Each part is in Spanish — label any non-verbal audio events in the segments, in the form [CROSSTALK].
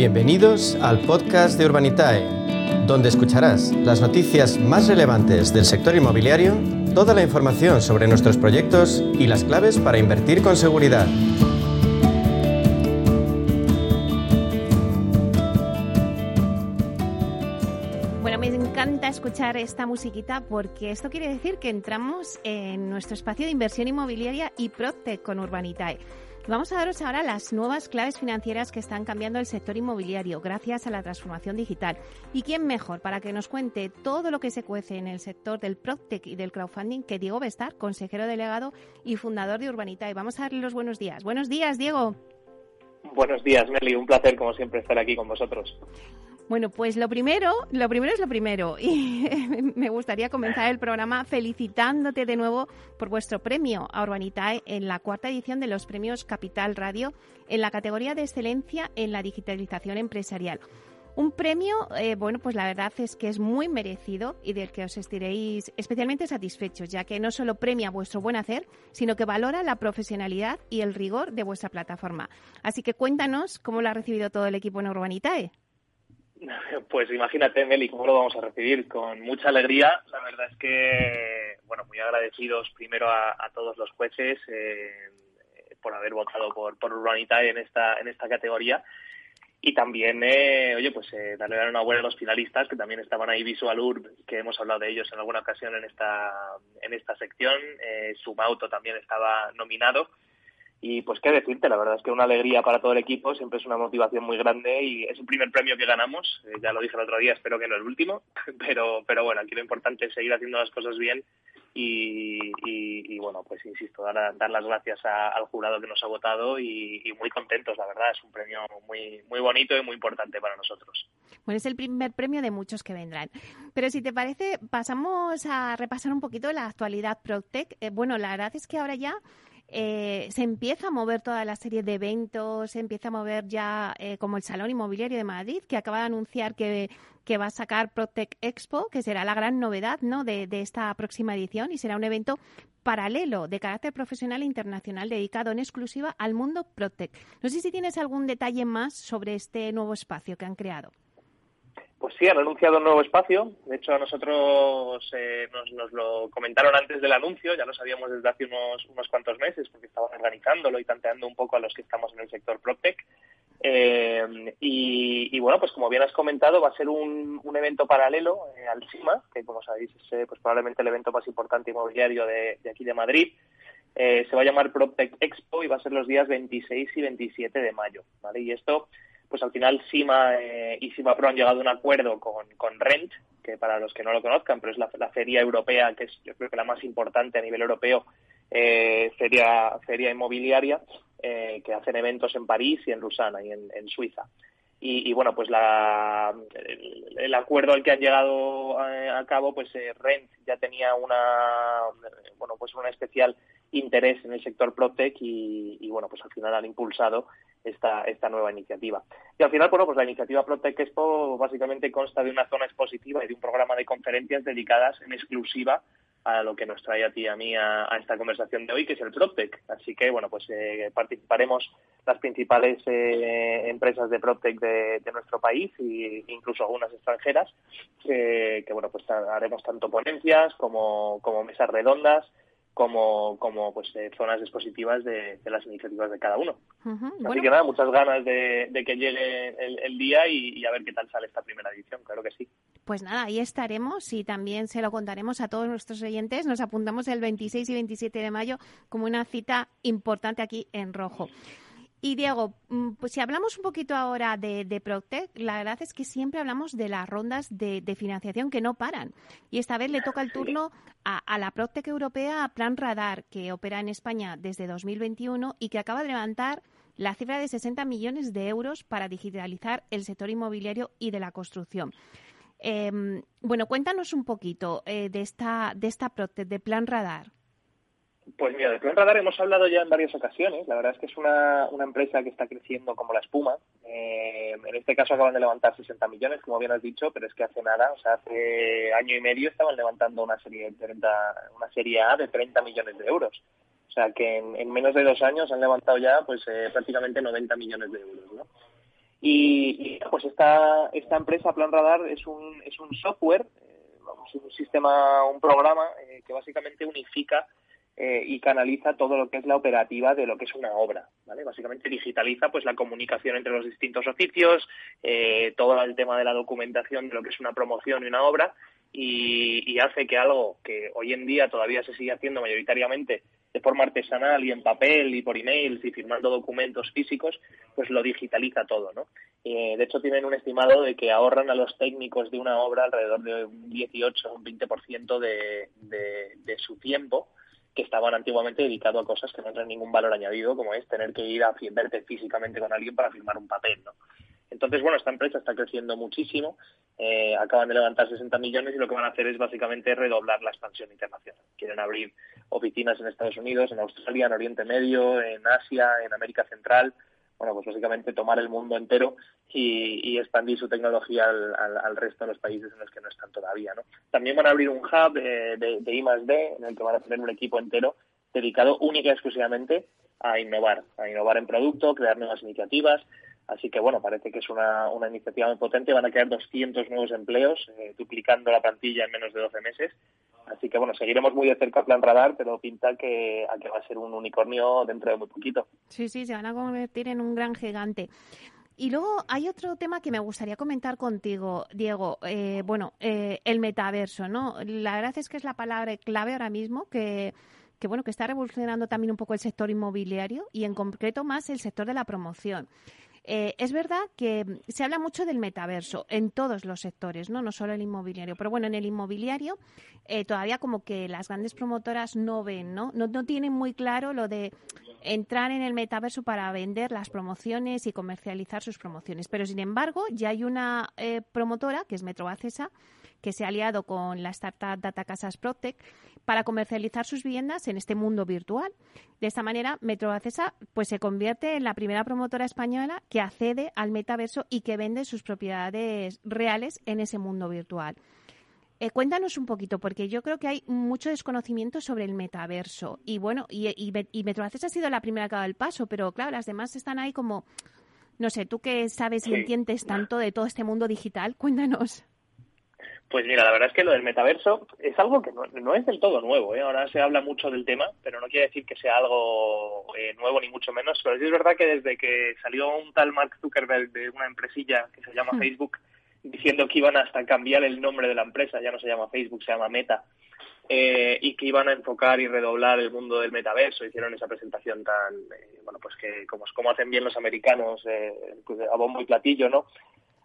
Bienvenidos al podcast de Urbanitae, donde escucharás las noticias más relevantes del sector inmobiliario, toda la información sobre nuestros proyectos y las claves para invertir con seguridad. Bueno, me encanta escuchar esta musiquita porque esto quiere decir que entramos en nuestro espacio de inversión inmobiliaria y Protec con Urbanitae. Vamos a daros ahora las nuevas claves financieras que están cambiando el sector inmobiliario gracias a la transformación digital. ¿Y quién mejor para que nos cuente todo lo que se cuece en el sector del PropTech y del crowdfunding que Diego Bestar, consejero delegado y fundador de Urbanitae? Vamos a darle los buenos días. Buenos días, Diego. Buenos días, Meli. Un placer, como siempre, estar aquí con vosotros. Bueno, pues lo primero, lo primero es lo primero. [LAUGHS] Y me gustaría comenzar el programa felicitándote de nuevo por vuestro premio a Urbanitae en la cuarta edición de los premios Capital Radio en la categoría de excelencia en la digitalización empresarial. Un premio, eh, bueno, pues la verdad es que es muy merecido y del que os estiréis especialmente satisfechos, ya que no solo premia vuestro buen hacer, sino que valora la profesionalidad y el rigor de vuestra plataforma. Así que cuéntanos cómo lo ha recibido todo el equipo en Urbanitae. [LAUGHS] Pues imagínate, Meli, cómo lo vamos a recibir. Con mucha alegría. La verdad es que, bueno, muy agradecidos primero a, todos los jueces eh, por haber votado por, por Urbanitae en esta, en esta categoría. Y también, eh, oye, pues eh, darle la enhorabuena a los finalistas que también estaban ahí, Visual Urb, que hemos hablado de ellos en alguna ocasión en esta, en esta sección. Eh, Sumauto también estaba nominado. Y pues qué decirte, la verdad es que una alegría para todo el equipo, siempre es una motivación muy grande y es el primer premio que ganamos, eh, ya lo dije el otro día, espero que no el último, [LAUGHS] pero, pero bueno, aquí lo importante es seguir haciendo las cosas bien y, bueno, pues insisto, dar, dar las gracias al jurado que nos ha votado y, muy contentos, la verdad, es un premio muy, muy bonito y muy importante para nosotros. Bueno, es el primer premio de muchos que vendrán. Pero si te parece, pasamos a repasar un poquito la actualidad ProTech. Eh, bueno, la verdad es que ahora ya eh, se empieza a mover toda la serie de eventos, se empieza a mover ya eh, como el Salón Inmobiliario de Madrid, que acaba de anunciar que, va a sacar Protec Expo, que será la gran novedad ¿no? de, de esta próxima edición y será un evento paralelo de carácter profesional e internacional dedicado en exclusiva al mundo Protec. No sé si tienes algún detalle más sobre este nuevo espacio que han creado. Pues sí, han anunciado un nuevo espacio. De hecho, a nosotros eh, nos, lo comentaron antes del anuncio, ya lo sabíamos desde hace unos, unos cuantos meses, porque estaban organizándolo y tanteando un poco a los que estamos en el sector PropTech. Eh, y, bueno, pues como bien has comentado, va a ser un, un evento paralelo eh, al CIMA, que como sabéis es pues probablemente el evento más importante inmobiliario de, de aquí de Madrid. se va a llamar PropTech Expo y va a ser los días 26 y 27 de mayo. ¿vale? Y esto pues al final SIMA eh, y SIMA Pro han llegado a un acuerdo con, con Rent, que para los que no lo conozcan, pero es la, feria europea, que es yo creo que la más importante a nivel europeo, eh, feria, feria inmobiliaria, eh, que hacen eventos en París y en Lusana y en, Suiza. Y, bueno, pues la, el, acuerdo al que han llegado a, cabo, pues Rent ya tenía una, bueno, pues una especial interés en el sector ProTech y, y, bueno, pues al final han impulsado esta, esta nueva iniciativa. Y al final, bueno, pues la iniciativa Protec Expo básicamente consta de una zona expositiva y de un programa de conferencias dedicadas en exclusiva a lo que nos trae a ti y a mí a, esta conversación de hoy, que es el PropTech. Así que, bueno, pues eh, participaremos las principales eh, empresas de PropTech de, nuestro país e incluso algunas extranjeras, que, bueno, pues haremos tanto ponencias como, como mesas redondas, como, como pues eh, zonas expositivas de, las iniciativas de cada uno. Así que nada, muchas ganas de, que llegue el, día y, a ver qué tal sale esta primera edición, claro que sí. Pues nada, ahí estaremos y también se lo contaremos a todos nuestros oyentes. Nos apuntamos el 26 y 27 de mayo como una cita importante aquí en rojo. Y Diego, mm, pues si hablamos un poquito ahora de, de Proctec, la verdad es que siempre hablamos de las rondas de, financiación que no paran. Y esta vez le toca el turno a, la Proctec Europea, a Plan Radar, que opera en España desde 2021 y que acaba de levantar la cifra de 60 millones de euros para digitalizar el sector inmobiliario y de la construcción. Em, bueno, cuéntanos un poquito eh, de esta de esta Proctec, de Plan Radar. Pues mira, de Plan Radar hemos hablado ya en varias ocasiones. La verdad es que es una, empresa que está creciendo como la espuma. Eh, en este caso acaban de levantar 60 millones, como bien has dicho, pero es que hace nada, o sea, hace año y medio estaban levantando una serie, de una serie A de 30 millones de euros. O sea, que en, menos de dos años han levantado ya pues eh, prácticamente 90 millones de euros, ¿no? Y, pues esta, esta empresa, Plan Radar, es un, es un software, eh, vamos, un sistema, un programa eh, que básicamente unifica eh, y canaliza todo lo que es la operativa de lo que es una obra, ¿vale? Básicamente digitaliza pues la comunicación entre los distintos oficios, todo el tema de la documentación de lo que es una promoción y una obra y, y hace que algo que hoy en día todavía se sigue haciendo mayoritariamente de forma artesanal y en papel y por emails y firmando documentos físicos, pues lo digitaliza todo, ¿no? Eh, de hecho, tienen un estimado de que ahorran a los técnicos de una obra alrededor de un 18 o un 20% de, de, de su tiempo que estaban antiguamente dedicados a cosas que no tienen ningún valor añadido, como es tener que ir a verte físicamente con alguien para firmar un papel, ¿no? Entonces, bueno, esta empresa está creciendo muchísimo, eh, acaban de levantar 60 millones y lo que van a hacer es básicamente redoblar la expansión internacional. Quieren abrir oficinas en Estados Unidos, en Australia, en Oriente Medio, en Asia, en América Central. Bueno, pues básicamente tomar el mundo entero y, expandir su tecnología al, resto de los países en los que no están todavía, ¿no? También van a abrir un hub de, de, de I+D en el que van a tener un equipo entero dedicado única y exclusivamente a innovar, a innovar en producto, crear nuevas iniciativas, Así que bueno, parece que es una, una iniciativa muy potente. Van a crear 200 nuevos empleos, eh, duplicando la plantilla en menos de 12 meses. Así que bueno, seguiremos muy de cerca Plan Radar, pero pinta que, a que va a ser un unicornio dentro de muy poquito. Sí, sí, se van a convertir en un gran gigante. Y luego hay otro tema que me gustaría comentar contigo, Diego. Eh, bueno, eh, el metaverso, ¿no? La verdad es que es la palabra clave ahora mismo que que bueno que está revolucionando también un poco el sector inmobiliario y en concreto más el sector de la promoción. Eh, es verdad que se habla mucho del metaverso en todos los sectores, no, no solo el inmobiliario, pero bueno, en el inmobiliario eh, todavía como que las grandes promotoras no ven, ¿no? ¿no? Tienen muy claro lo de entrar en el metaverso para vender las promociones y comercializar sus promociones. Pero sin embargo, ya hay una eh, promotora, que es Metro Acesa, que se ha aliado con la startup Data Casas Protec para comercializar sus viviendas en este mundo virtual. De esta manera, Metro Acesa pues, se convierte en la primera promotora española que accede al metaverso y que vende sus propiedades reales en ese mundo virtual. Eh, cuéntanos un poquito, porque yo creo que hay mucho desconocimiento sobre el metaverso. Y bueno, y, y, y Acesa ha sido la primera que ha dado el paso, pero claro, las demás están ahí como, no sé, tú que sabes y entiendes tanto de todo este mundo digital, cuéntanos. Pues mira, la verdad es que lo del metaverso es algo que no, es del todo nuevo. ¿eh? Ahora se habla mucho del tema, pero no quiere decir que sea algo eh, nuevo ni mucho menos. Pero sí es verdad que desde que salió un tal Mark Zuckerberg de una empresilla que se llama hmm. Facebook diciendo que iban hasta cambiar el nombre de la empresa, ya no se llama Facebook, se llama Meta, eh, y que iban a enfocar y redoblar el mundo del metaverso. Hicieron esa presentación tan, eh, bueno, pues que como, como hacen bien los americanos, eh, pues a bombo y platillo, ¿no?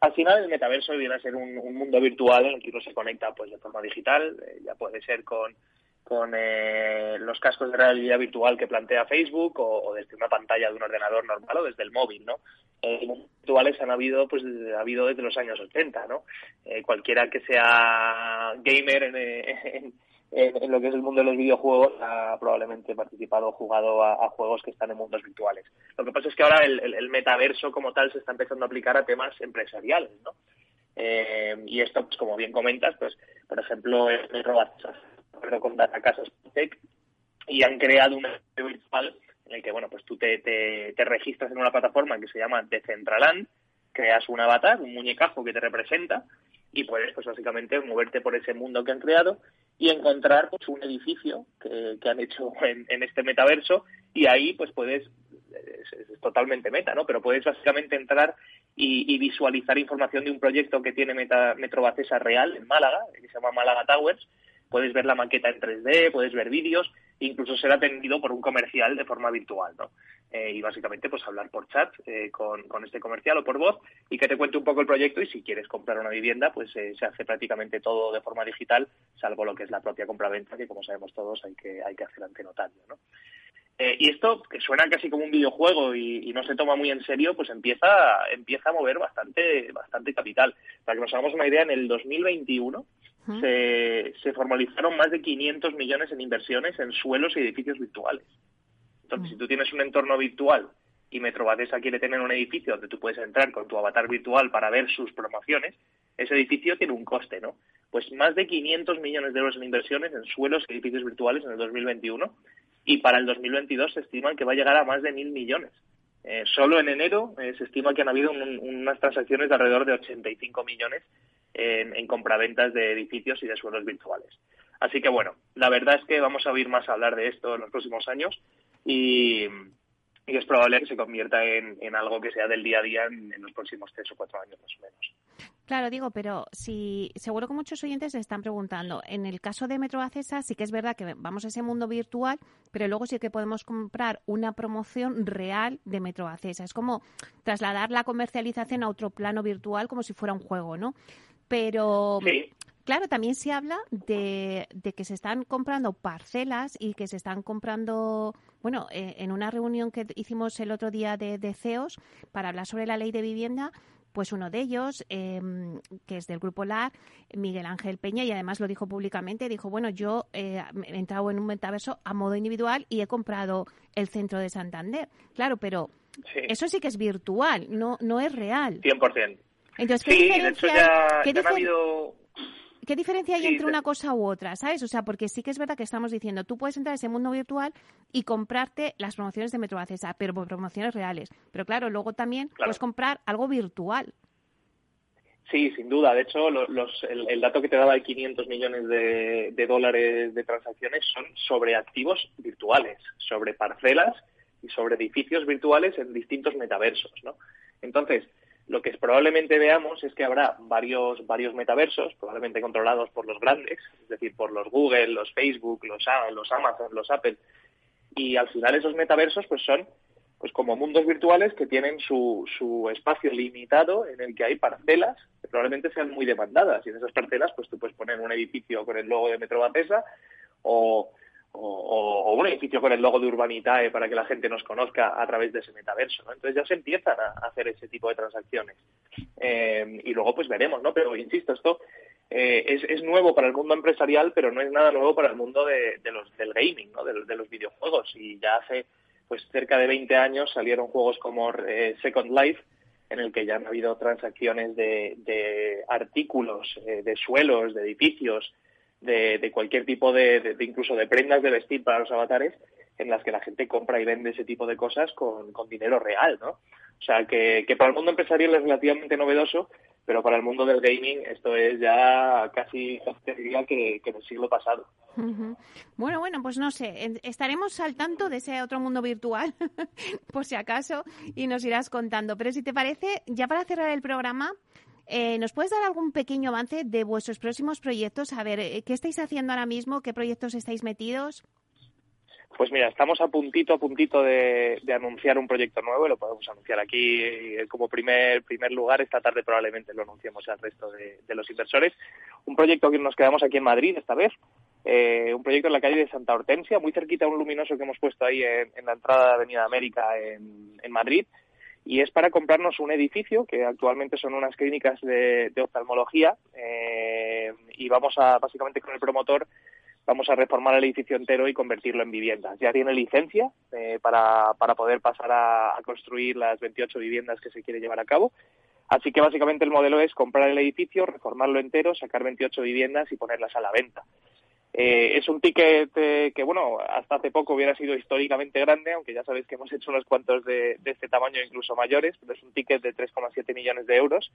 Al final el metaverso viene a ser un, mundo virtual en el que uno se conecta pues de forma digital, eh, ya puede ser con, con eh, los cascos de realidad virtual que plantea Facebook o, desde una pantalla de un ordenador normal o desde el móvil, ¿no? Eh, virtuales han habido pues ha habido desde los años 80, ¿no? Eh, cualquiera que sea gamer en, en, lo que es el mundo de los videojuegos ha probablemente participado o jugado a, juegos que están en mundos virtuales. Lo que pasa es que ahora el, metaverso como tal se está empezando a aplicar a temas empresariales, ¿no? Eh, y esto, pues como bien comentas, pues por ejemplo, el Metro con Data Casas Tech y han creado un virtual en el que, bueno, pues tú te, te, te registras en una plataforma que se llama Decentraland, creas un avatar, un muñecajo que te representa y puedes, pues básicamente, moverte por ese mundo que han creado y encontrar pues, un edificio que, han hecho en, este metaverso y ahí pues puedes es, totalmente meta, ¿no? Pero puedes básicamente entrar y, visualizar información de un proyecto que tiene meta, Metro Bacesa real en Málaga, que se llama Málaga Towers. Puedes ver la maqueta en 3D, puedes ver vídeos, incluso ser atendido por un comercial de forma virtual, ¿no? Eh, y básicamente pues hablar por chat eh, con, con, este comercial o por voz y que te cuente un poco el proyecto y si quieres comprar una vivienda pues eh, se hace prácticamente todo de forma digital salvo lo que es la propia compraventa que como sabemos todos hay que hay que hacer ante notario ¿no? y esto que suena casi como un videojuego y, no se toma muy en serio pues empieza empieza a mover bastante bastante capital para que nos hagamos una idea en el 2021 se, se formalizaron más de 500 millones en inversiones en suelos y edificios virtuales. Entonces, si tú tienes un entorno virtual y Metrobadesa quiere tener un edificio donde tú puedes entrar con tu avatar virtual para ver sus promociones, ese edificio tiene un coste, ¿no? Pues más de 500 millones de euros en inversiones en suelos y edificios virtuales en el 2021 y para el 2022 se estiman que va a llegar a más de mil millones. Eh, solo en enero eh, se estima que han habido unas transacciones de alrededor de 85 millones en, en compraventas de edificios y de suelos virtuales. Así que bueno, la verdad es que vamos a oír más hablar de esto en los próximos años y, es probable que se convierta en, algo que sea del día a día en, los próximos tres o cuatro años más o menos. Claro, digo, pero si seguro que muchos oyentes se están preguntando, en el caso de Metro Acesa sí que es verdad que vamos a ese mundo virtual, pero luego sí que podemos comprar una promoción real de Metro Acesa. Es como trasladar la comercialización a otro plano virtual como si fuera un juego, ¿no? Pero Claro, también se habla de, que se están comprando parcelas y que se están comprando, bueno, eh, en una reunión que hicimos el otro día de, CEOs para hablar sobre la ley de vivienda, pues uno de ellos, em, que es del Grupo LAR, Miguel Ángel Peña, y además lo dijo públicamente, dijo, bueno, yo eh, he entrado en un metaverso a modo individual y he comprado el centro de Santander. Claro, pero eso sí que es virtual, no, no es real. 100%. Entonces, ¿qué sí, de hecho ya, ha habido ¿Qué diferencia hay entre una cosa u otra, sabes? O sea, porque sí que es verdad que estamos diciendo, tú puedes entrar a ese mundo virtual y comprarte las promociones de Metro Acesa, pero por promociones reales. Pero claro, luego también puedes comprar algo virtual. Sí, sin duda. De hecho, el, dato que te daba de 500 millones de, de, dólares de transacciones son sobre activos virtuales, sobre parcelas y sobre edificios virtuales en distintos metaversos, ¿no? Entonces, lo que probablemente veamos es que habrá varios, varios metaversos, probablemente controlados por los grandes, es decir, por los Google, los Facebook, los, los Amazon, los Apple, y al final esos metaversos pues son pues como mundos virtuales que tienen su, su espacio limitado en el que hay parcelas que probablemente sean muy demandadas. Y en esas parcelas pues tú puedes poner un edificio con el logo de Metro Bacesa o o, un edificio con el logo de Urbanitae para que la gente nos conozca a través de ese metaverso, ¿no? Entonces ya se empiezan a hacer ese tipo de transacciones. Eh, y luego pues veremos, ¿no? Pero insisto, esto eh, es, nuevo para el mundo empresarial, pero no es nada nuevo para el mundo de, los, del gaming, ¿no? De, los videojuegos. Y ya hace pues cerca de 20 años salieron juegos como eh, Second Life, en el que ya han habido transacciones de, de artículos, de suelos, de edificios, de, cualquier tipo de, incluso de prendas de vestir para los avatares, en las que la gente compra y vende ese tipo de cosas con, dinero real, ¿no? O sea, que, para el mundo empresarial es relativamente novedoso, pero para el mundo del gaming esto es ya casi, diría que, que del siglo pasado. Bueno, bueno, pues no sé, estaremos al tanto de ese otro mundo virtual, [LAUGHS] por si acaso, y nos irás contando. Pero si te parece, ya para cerrar el programa, eh, ¿Nos puedes dar algún pequeño avance de vuestros próximos proyectos? A ver, eh, ¿qué estáis haciendo ahora mismo? ¿Qué proyectos estáis metidos? Pues mira, estamos a puntito, a puntito de, anunciar un proyecto nuevo lo podemos anunciar aquí eh, como primer, primer lugar. Esta tarde probablemente lo anunciemos al resto de, los inversores. Un proyecto que nos quedamos aquí en Madrid esta vez. un proyecto en la calle de Santa Hortensia, muy cerquita a un luminoso que hemos puesto ahí en, la entrada de Avenida América en Madrid y es para comprarnos un edificio que actualmente son unas clínicas de, oftalmología eh, y vamos a básicamente con el promotor vamos a reformar el edificio entero y convertirlo en viviendas. Ya tiene licencia eh, para, para poder pasar a, a, construir las 28 viviendas que se quiere llevar a cabo. Así que básicamente el modelo es comprar el edificio, reformarlo entero, sacar 28 viviendas y ponerlas a la venta. Eh, es un ticket que, bueno, hasta hace poco hubiera sido históricamente grande, aunque ya sabéis que hemos hecho unos cuantos de, este tamaño, incluso mayores, pero es un ticket de 3,7 millones de euros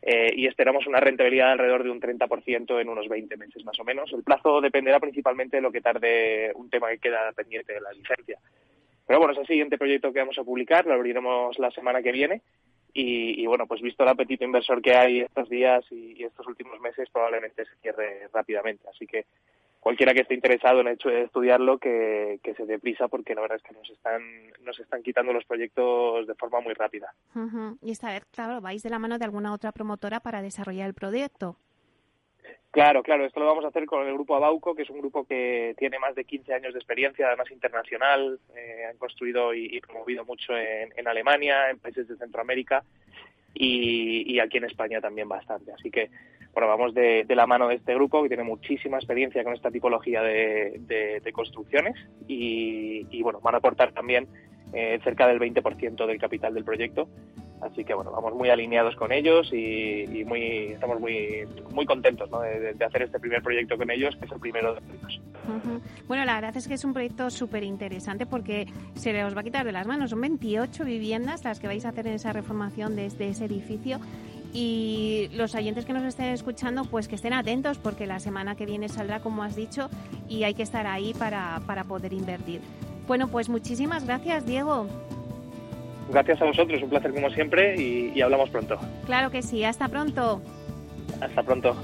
eh, y esperamos una rentabilidad de alrededor de un 30% en unos 20 meses más o menos. El plazo dependerá principalmente de lo que tarde un tema que queda pendiente de la licencia. Pero bueno, es el siguiente proyecto que vamos a publicar, lo abriremos la semana que viene. Y, bueno, pues visto el apetito inversor que hay estos días y, y estos últimos meses, probablemente se cierre rápidamente. Así que cualquiera que esté interesado en hecho de estudiarlo que, se dé prisa porque la verdad es que nos están nos están quitando los proyectos de forma muy rápida. Y esta vez, claro, vais de la mano de alguna otra promotora para desarrollar el proyecto. Claro, claro, esto lo vamos a hacer con el grupo Abauco, que es un grupo que tiene más de 15 años de experiencia, además internacional, eh, han construido y, promovido mucho en, en, Alemania, en países de Centroamérica y, y, aquí en España también bastante. Así que bueno, vamos de, la mano de este grupo que tiene muchísima experiencia con esta tipología de, construcciones y, bueno, van a aportar también eh, cerca del 20% del capital del proyecto. Así que bueno, vamos muy alineados con ellos y, muy, estamos muy, muy contentos de, hacer este primer proyecto con ellos, que es el primero de ellos. Bueno, la verdad es que es un proyecto súper interesante porque se os va a quitar de las manos. Son 28 viviendas las que vais a hacer en esa reformación de, de ese edificio y los oyentes que nos estén escuchando, pues que estén atentos porque la semana que viene saldrá, como has dicho, y hay que estar ahí para, para poder invertir. Bueno, pues muchísimas gracias, Diego. Gracias a vosotros, un placer como siempre y, y hablamos pronto. Claro que sí, hasta pronto. Hasta pronto.